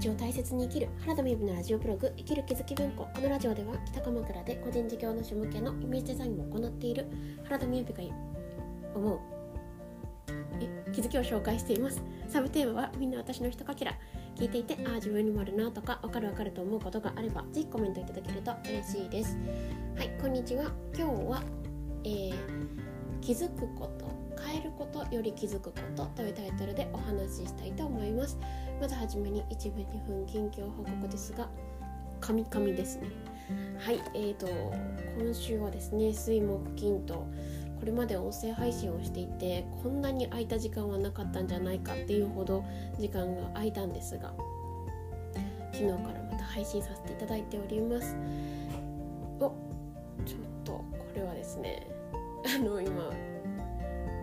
日を大切に生きる原田美由のラジオブログ生きる気づき文庫。このラジオでは北鎌倉で個人事業主向けのイメージデザインを行っている原田美由が思う気づきを紹介しています。サブテーマはみんな私のひとかけら。聞いていてああ自分にもあるなとかわかるわかると思うことがあればぜひコメントいただけると嬉しいです。はいこんにちは。今日は、えー、気づくこと。ことより気づくことというタイトルでお話ししたいと思います。まずはじめに1分2分近況報告ですが神々ですね。はいえーと今週はですね水木金とこれまで音声配信をしていてこんなに空いた時間はなかったんじゃないかっていうほど時間が空いたんですが昨日からまた配信させていただいております。おちょっとこれはですねあの今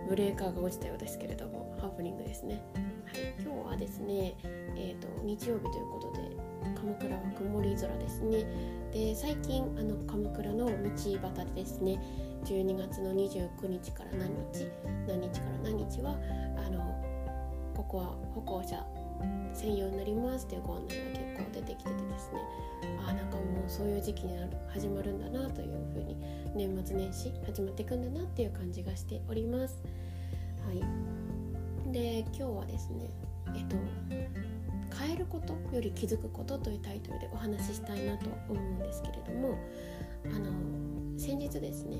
ブレーカーが落ちたようですけれどもハプニングですね、はい、今日はですねえーと、と日曜日ということで鎌倉は曇り空ですね。で最近あの鎌倉の道端でですね。12月の29日から何日何日から何日はあのここは歩行者専用になりますっていうご案内が結構出てきててですねあなんかもうそういう時期になる始まるんだなというふうに年末年始始まっていくんだなっていう感じがしております。はい、で今日はですねえっと変えることより気づくことというタイトルでお話ししたいなと思うんですけれどもあの先日ですね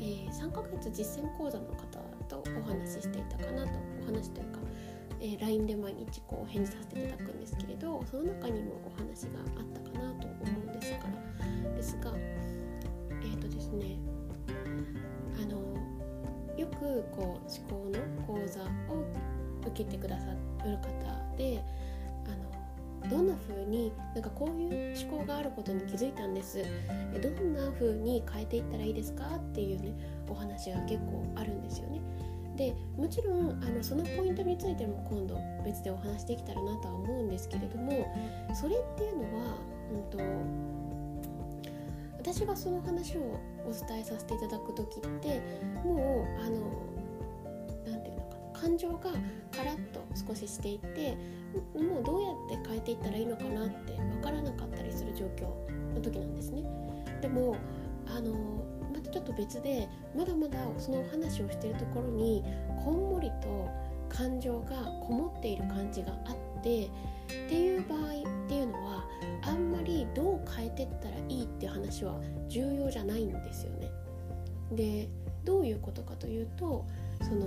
えー、3ヶ月実践講座の方とお話ししていたかなとお話というか、えー、LINE で毎日こう返事させていただくんですけれどその中にもお話があったかなと思うんですからですがえっ、ー、とですねあのよくこう思考の講座を受けてくださる方であのどんな風になんかこういう思考があることに気づいたんです。どんな風に変えていったらいいですかっていうねお話が結構あるんですよね。でもちろんあのそのポイントについても今度別でお話できたらなとは思うんですけれどもそれっていうのは、うんと、私がその話をお伝えさせていただく時ってもうあの何て言うのかな感情がカラッと少ししていてもうどうやって変えていったらいいのかなって分からなかったりする状況の時なんですね。でもあのちょっと別でまだまだそのお話をしているところにこんもりと感情がこもっている感じがあってっていう場合っていうのはあんまりどう変えてったらいいって話は重要じゃないんですよね。でどういうことかというとその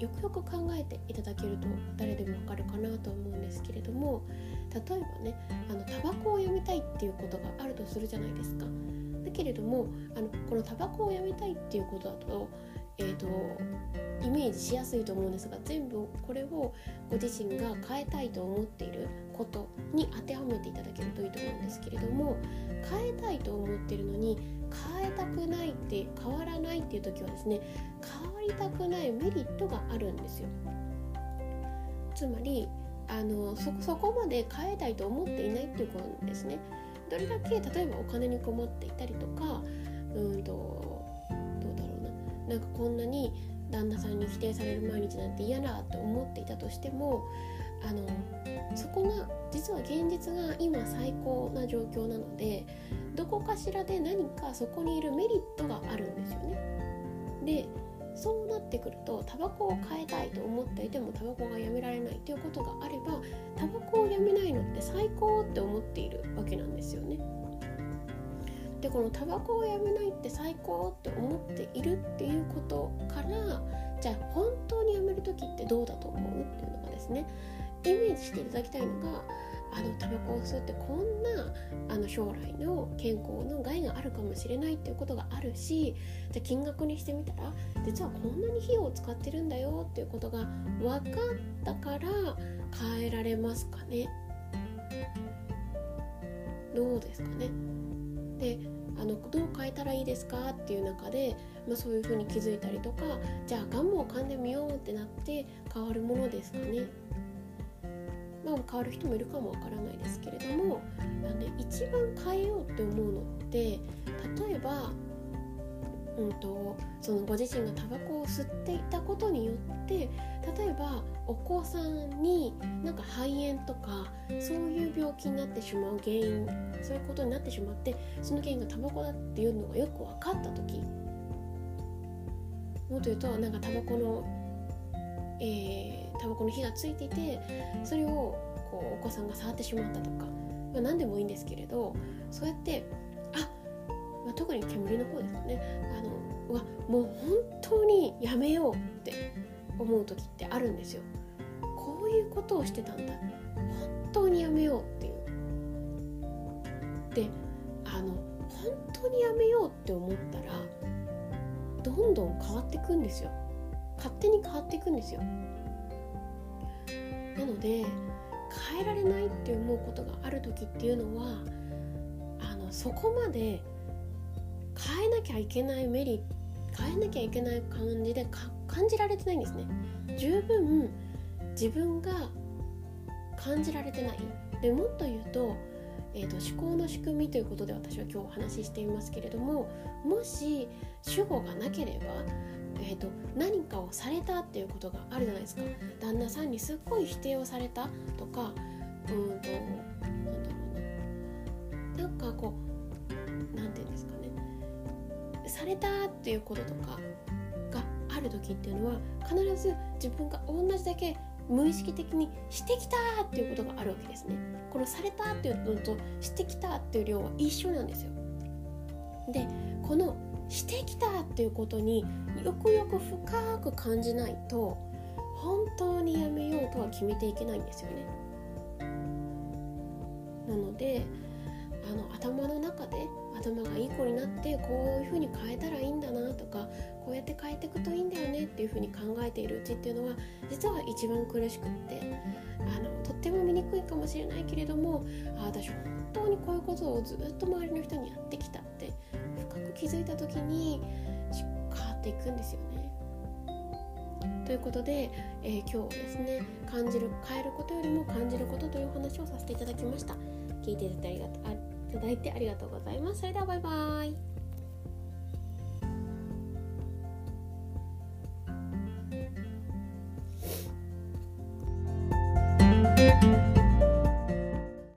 よくよく考えていただけると誰でもわかるかなと思うんですけれども例えばねあのタバコをやめたいっていうことがあるとするじゃないですか。けれどもあのこのタバコをやめたいっていうことだと,、えーと、イメージしやすいと思うんですが全部これをご自身が変えたいと思っていることに当てはめていただけるといいと思うんですけれども変えたいと思っているのに変えたくないって変わらないっていう時はですね変わりたくないメリットがあるんですよ。つまりあのそこまで変えたいと思っていないっていうことですね。どれだけ例えばお金に困っていたりとかうんとどうだろうななんかこんなに旦那さんに否定される毎日なんて嫌だって思っていたとしてもあのそこが実は現実が今最高な状況なのでどこかしらで何かそこにいるメリットがあるんですよね。でそうなってくるとタバコを変えたいと思っていてもタバコがやめられないということがあればタバコをやめないのって最高って思っているわけなんですよね。でこのタバコをやめないって最高って思っているっていうことからじゃあ本当にやめる時ってどうだと思うっていうのがですねイメージしていただきたいのがあのタバコを吸ってこんなあの将来の健康の害があるかもしれないっていうことがあるしじゃ金額にしてみたら実はこんなに費用を使ってるんだよっていうことが分かったから変えられますかねどうですかね。であのどう変えたらいいですか？っていう中で、まあ、そういうふうに気づいたりとかじゃあガムを噛んでみようってなって変わるものですかね。まあ、変わる人もいるかもわからないですけれどもあの、ね、一番変えようって思うのって例えば、うんと、そのご自身がタバコを吸っていたことによって例えばお子さんになんか肺炎とかそういう病気になってしまう原因そういうことになってしまってその原因がタバコだっていうのがよく分かった時もっと言うとなんかタバコのえー、タバコの火がついていてそれをこうお子さんが触ってしまったとか、ま、何でもいいんですけれどそうやって、まあ、特に煙の方ですよね。あのうわもう本当にやめようって思う時ってあるんですよ。こういうことをしてたんだ。本当にやめようっていう。であの本当にやめようって思ったらどんどん変わっていくんですよ。勝手に変わっていくんですよ。なので変えられないって思うことがある時っていうのはあのそこまで変えなきゃいけないメリ変えなきゃいけない感じで感じられてないんですね。十分自分が感じられてない。でもっと言うと,、えーと、思考の仕組みということで私は今日お話ししていますけれどももし主語がなければえーと、何かをされたっていうことがあるじゃないですか。旦那さんにすっごい否定をされたとかうんとなんだろうななんかこうされたっていうこととかがある時っていうのは必ず自分が同じだけ無意識的にしてきたっていうことがあるわけですね。このされたっていうのとしてきたっていう量は一緒なんですよ。でこのしてきたっていうことによくよく深く感じないと本当にやめようとは決めていけないんですよね。なのであの頭の中子になってこういうふうに変えたらいいんだなとかこうやって変えていくといいんだよねっていうふうに考えているうちっていうのは実は一番苦しくってあのとっても醜いかもしれないけれどもあ私本当にこういうことをずっと周りの人にやってきたって深く気づいた時に変わっていくんですよね。ということで、えー、今日はですね感じる変えることよりも感じることというお話をさせていただきました聞いていただいてあいただいてありがとうございます。それではバイバイ。